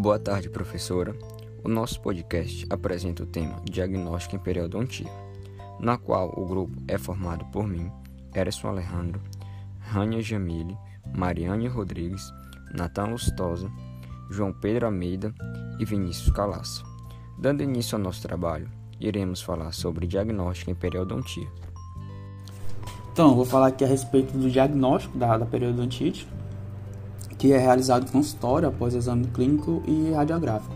Boa tarde, professora. O nosso podcast apresenta o tema Diagnóstico em Periodontia, na qual o grupo é formado por mim, Erison Alejandro, Rania Jamile, Mariane Rodrigues, Natan Lustosa, João Pedro Almeida e Vinícius Calaça. Dando início ao nosso trabalho, iremos falar sobre diagnóstico em periodontia. Então, vou falar aqui a respeito do diagnóstico da, da periodontite, que é realizado consultório após exame clínico e radiográfico.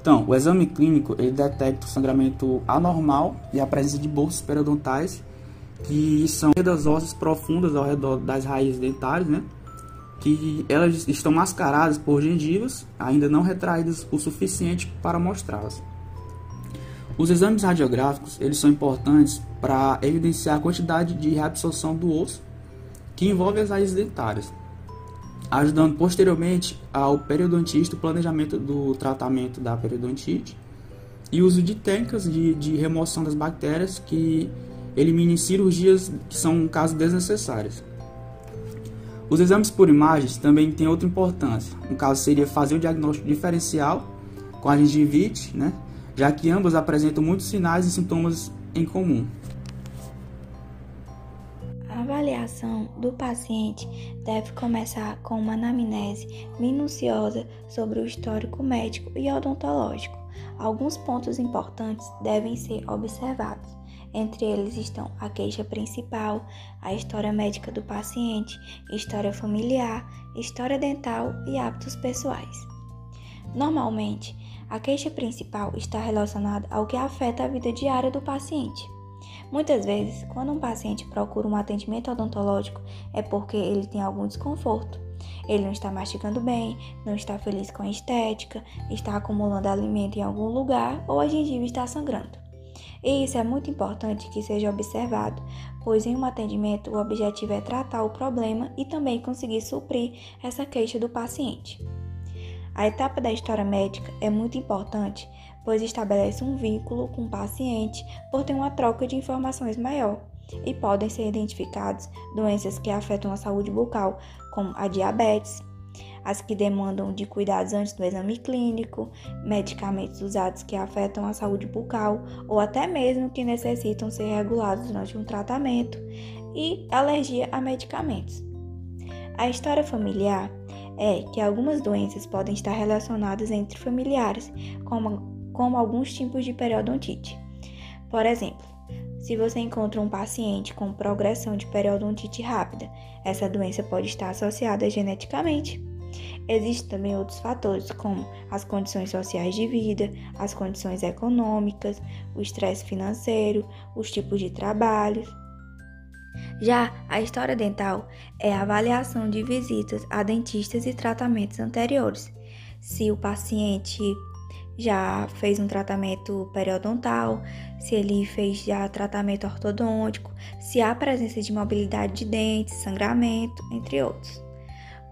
Então, o exame clínico ele detecta o sangramento anormal e a presença de bolsas periodontais, que são das ósseas profundas ao redor das raízes dentárias, né? Que elas estão mascaradas por gengivas, ainda não retraídas o suficiente para mostrá-las. Os exames radiográficos eles são importantes para evidenciar a quantidade de reabsorção do osso que envolve as raízes dentárias, ajudando posteriormente ao periodontista o planejamento do tratamento da periodontite e uso de técnicas de, de remoção das bactérias que eliminem cirurgias que são caso desnecessárias. Os exames por imagens também têm outra importância. No caso seria fazer o diagnóstico diferencial com a gengivite, né? já que ambas apresentam muitos sinais e sintomas em comum. Avaliação do paciente deve começar com uma anamnese minuciosa sobre o histórico médico e odontológico. Alguns pontos importantes devem ser observados. Entre eles estão a queixa principal, a história médica do paciente, história familiar, história dental e hábitos pessoais. Normalmente, a queixa principal está relacionada ao que afeta a vida diária do paciente. Muitas vezes, quando um paciente procura um atendimento odontológico, é porque ele tem algum desconforto. Ele não está mastigando bem, não está feliz com a estética, está acumulando alimento em algum lugar ou a gengiva está sangrando. E isso é muito importante que seja observado, pois em um atendimento o objetivo é tratar o problema e também conseguir suprir essa queixa do paciente. A etapa da história médica é muito importante, pois estabelece um vínculo com o paciente por ter uma troca de informações maior e podem ser identificadas doenças que afetam a saúde bucal, como a diabetes, as que demandam de cuidados antes do exame clínico, medicamentos usados que afetam a saúde bucal ou até mesmo que necessitam ser regulados durante um tratamento, e alergia a medicamentos. A história familiar é que algumas doenças podem estar relacionadas entre familiares, como, como alguns tipos de periodontite. Por exemplo, se você encontra um paciente com progressão de periodontite rápida, essa doença pode estar associada geneticamente. Existem também outros fatores, como as condições sociais de vida, as condições econômicas, o estresse financeiro, os tipos de trabalho, já a história dental é a avaliação de visitas a dentistas e tratamentos anteriores. Se o paciente já fez um tratamento periodontal, se ele fez já tratamento ortodôntico, se há presença de mobilidade de dentes, sangramento, entre outros.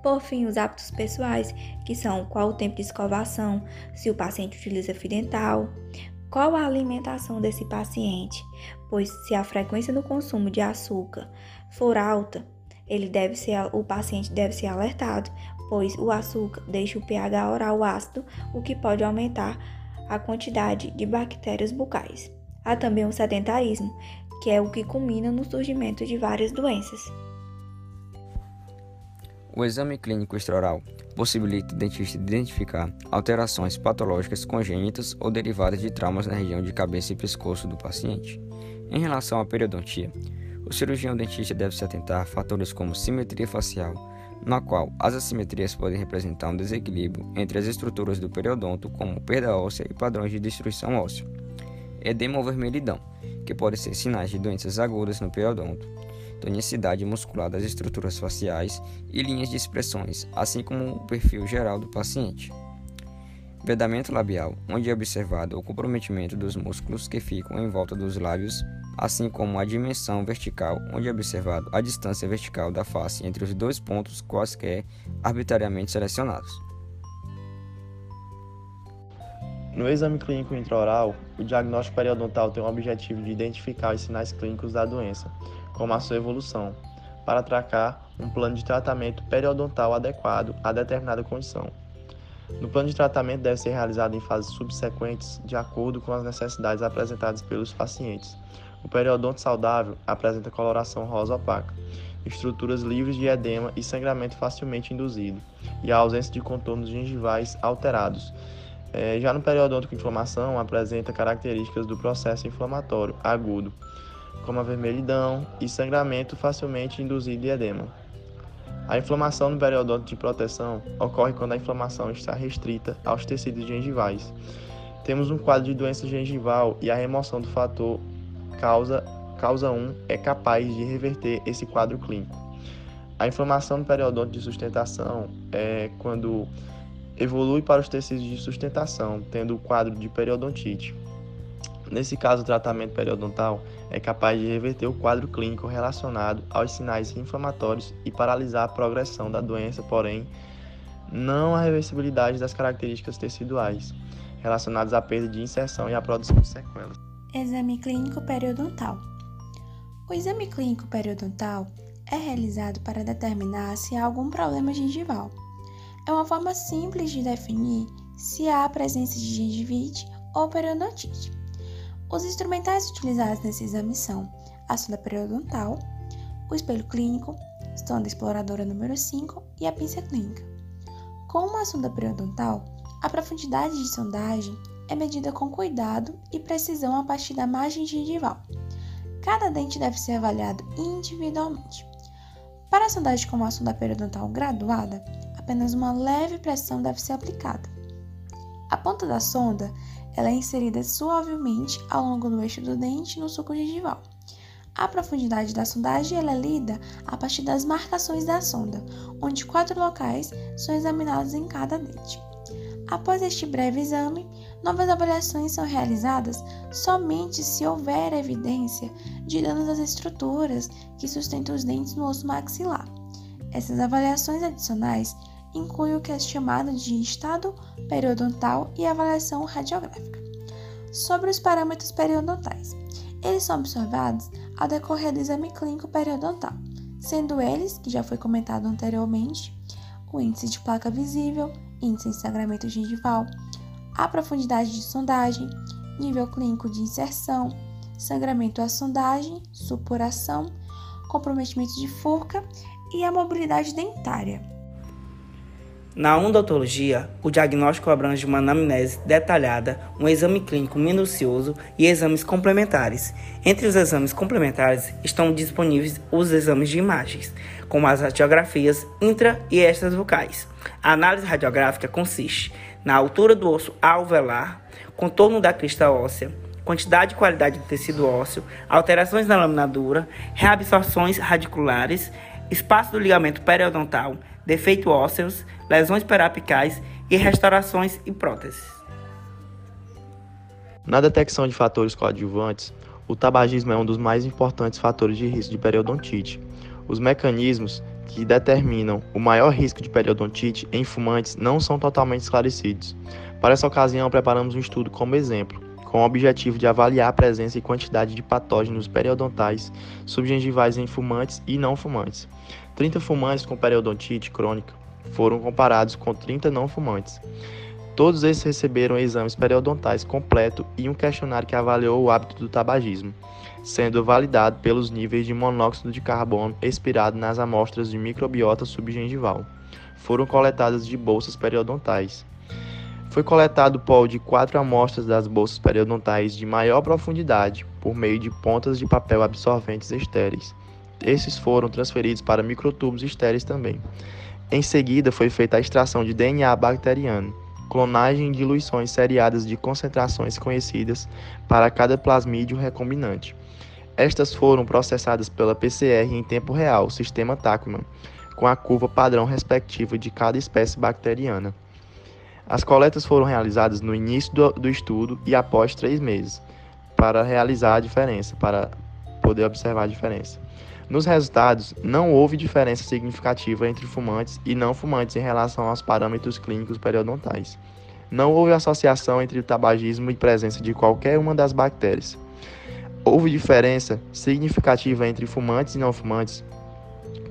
Por fim, os hábitos pessoais, que são qual o tempo de escovação, se o paciente utiliza fio dental, qual a alimentação desse paciente, pois se a frequência no consumo de açúcar for alta, ele deve ser, o paciente deve ser alertado, pois o açúcar deixa o pH oral ácido, o que pode aumentar a quantidade de bactérias bucais. Há também o sedentarismo, que é o que culmina no surgimento de várias doenças. O exame clínico extraoral possibilita o dentista identificar alterações patológicas congênitas ou derivadas de traumas na região de cabeça e pescoço do paciente. Em relação à periodontia, o cirurgião dentista deve se atentar a fatores como simetria facial, na qual as assimetrias podem representar um desequilíbrio entre as estruturas do periodonto, como perda óssea e padrões de destruição óssea. Edema ou vermelhidão, que podem ser sinais de doenças agudas no periodonto tonicidade muscular das estruturas faciais e linhas de expressões, assim como o perfil geral do paciente. Vedamento labial, onde é observado o comprometimento dos músculos que ficam em volta dos lábios, assim como a dimensão vertical, onde é observado a distância vertical da face entre os dois pontos quaisquer arbitrariamente selecionados. No exame clínico intraoral, o diagnóstico periodontal tem o objetivo de identificar os sinais clínicos da doença, como a sua evolução, para traçar um plano de tratamento periodontal adequado a determinada condição. No plano de tratamento deve ser realizado em fases subsequentes de acordo com as necessidades apresentadas pelos pacientes. O periodonto saudável apresenta coloração rosa opaca, estruturas livres de edema e sangramento facilmente induzido, e a ausência de contornos gengivais alterados. É, já no periodonto com inflamação, apresenta características do processo inflamatório agudo, como a vermelhidão e sangramento facilmente induzido de edema. A inflamação no periodonto de proteção ocorre quando a inflamação está restrita aos tecidos gengivais. Temos um quadro de doença gengival e a remoção do fator causa, causa 1 é capaz de reverter esse quadro clínico. A inflamação no periodonto de sustentação é quando evolui para os tecidos de sustentação, tendo o quadro de periodontite. Nesse caso, o tratamento periodontal é capaz de reverter o quadro clínico relacionado aos sinais inflamatórios e paralisar a progressão da doença, porém, não a reversibilidade das características teciduais relacionadas à perda de inserção e à produção de sequelas. Exame clínico periodontal. O exame clínico periodontal é realizado para determinar se há algum problema gengival. É uma forma simples de definir se há a presença de gengivite ou periodontite. Os instrumentais utilizados nesse exame são a sonda periodontal, o espelho clínico, sonda exploradora número 5 e a pinça clínica. Com uma sonda periodontal, a profundidade de sondagem é medida com cuidado e precisão a partir da margem gengival. Cada dente deve ser avaliado individualmente. Para a sondagem com uma sonda periodontal graduada, apenas uma leve pressão deve ser aplicada. A ponta da sonda ela é inserida suavemente ao longo do eixo do dente no suco gengival. A profundidade da sondagem é lida a partir das marcações da sonda, onde quatro locais são examinados em cada dente. Após este breve exame, novas avaliações são realizadas somente se houver evidência de danos às estruturas que sustentam os dentes no osso maxilar. Essas avaliações adicionais inclui o que é chamado de estado periodontal e avaliação radiográfica. Sobre os parâmetros periodontais, eles são observados ao decorrer do exame clínico periodontal, sendo eles, que já foi comentado anteriormente, o índice de placa visível, índice de sangramento gengival, a profundidade de sondagem, nível clínico de inserção, sangramento à sondagem, supuração, comprometimento de forca e a mobilidade dentária. Na odontologia, o diagnóstico abrange uma anamnese detalhada, um exame clínico minucioso e exames complementares. Entre os exames complementares estão disponíveis os exames de imagens, como as radiografias intra e extras vocais. A análise radiográfica consiste na altura do osso alveolar, contorno da crista óssea, quantidade e qualidade do tecido ósseo, alterações na laminadura, reabsorções radiculares, espaço do ligamento periodontal, defeito ósseos, lesões periapicais e restaurações e próteses. Na detecção de fatores coadjuvantes, o tabagismo é um dos mais importantes fatores de risco de periodontite. Os mecanismos que determinam o maior risco de periodontite em fumantes não são totalmente esclarecidos. Para essa ocasião, preparamos um estudo como exemplo, com o objetivo de avaliar a presença e quantidade de patógenos periodontais subgengivais em fumantes e não fumantes. 30 fumantes com periodontite crônica foram comparados com 30 não fumantes. Todos esses receberam exames periodontais completo e um questionário que avaliou o hábito do tabagismo, sendo validado pelos níveis de monóxido de carbono expirado nas amostras de microbiota subgengival. Foram coletadas de bolsas periodontais. Foi coletado pó de quatro amostras das bolsas periodontais de maior profundidade por meio de pontas de papel absorventes estéreis esses foram transferidos para microtubos estéreis também. Em seguida, foi feita a extração de DNA bacteriano, clonagem e diluições seriadas de concentrações conhecidas para cada plasmídio recombinante. Estas foram processadas pela PCR em tempo real, sistema Tachman, com a curva padrão respectiva de cada espécie bacteriana. As coletas foram realizadas no início do, do estudo e após três meses, para realizar a diferença, para poder observar a diferença. Nos resultados, não houve diferença significativa entre fumantes e não fumantes em relação aos parâmetros clínicos periodontais. Não houve associação entre o tabagismo e presença de qualquer uma das bactérias. Houve diferença significativa entre fumantes e não fumantes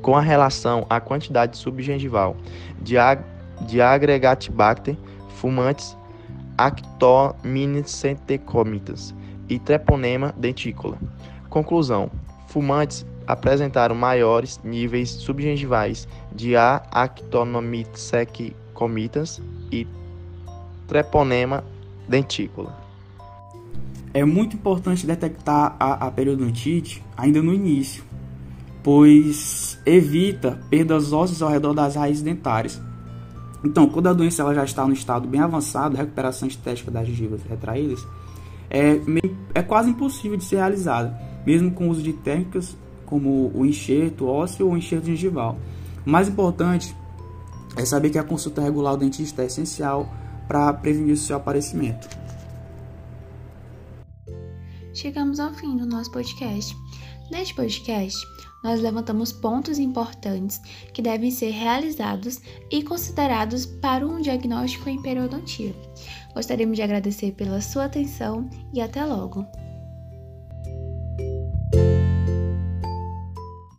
com a relação à quantidade subgengival de, de Agregatibacter, fumantes Actomycetecômitas e Treponema dentícola. Conclusão: fumantes apresentaram maiores níveis subgengivais de A. actonomycecomitas e Treponema dentícola. É muito importante detectar a, a periodontite ainda no início, pois evita perdas ósseas ao redor das raízes dentárias. Então, quando a doença ela já está no estado bem avançado, recuperação estética das gengivas retraídas, é, é quase impossível de ser realizada, mesmo com o uso de técnicas como o enxerto ósseo ou o enxerto gengival. O mais importante é saber que a consulta regular ao dentista é essencial para prevenir o seu aparecimento. Chegamos ao fim do nosso podcast. Neste podcast, nós levantamos pontos importantes que devem ser realizados e considerados para um diagnóstico em periodontia. Gostaríamos de agradecer pela sua atenção e até logo!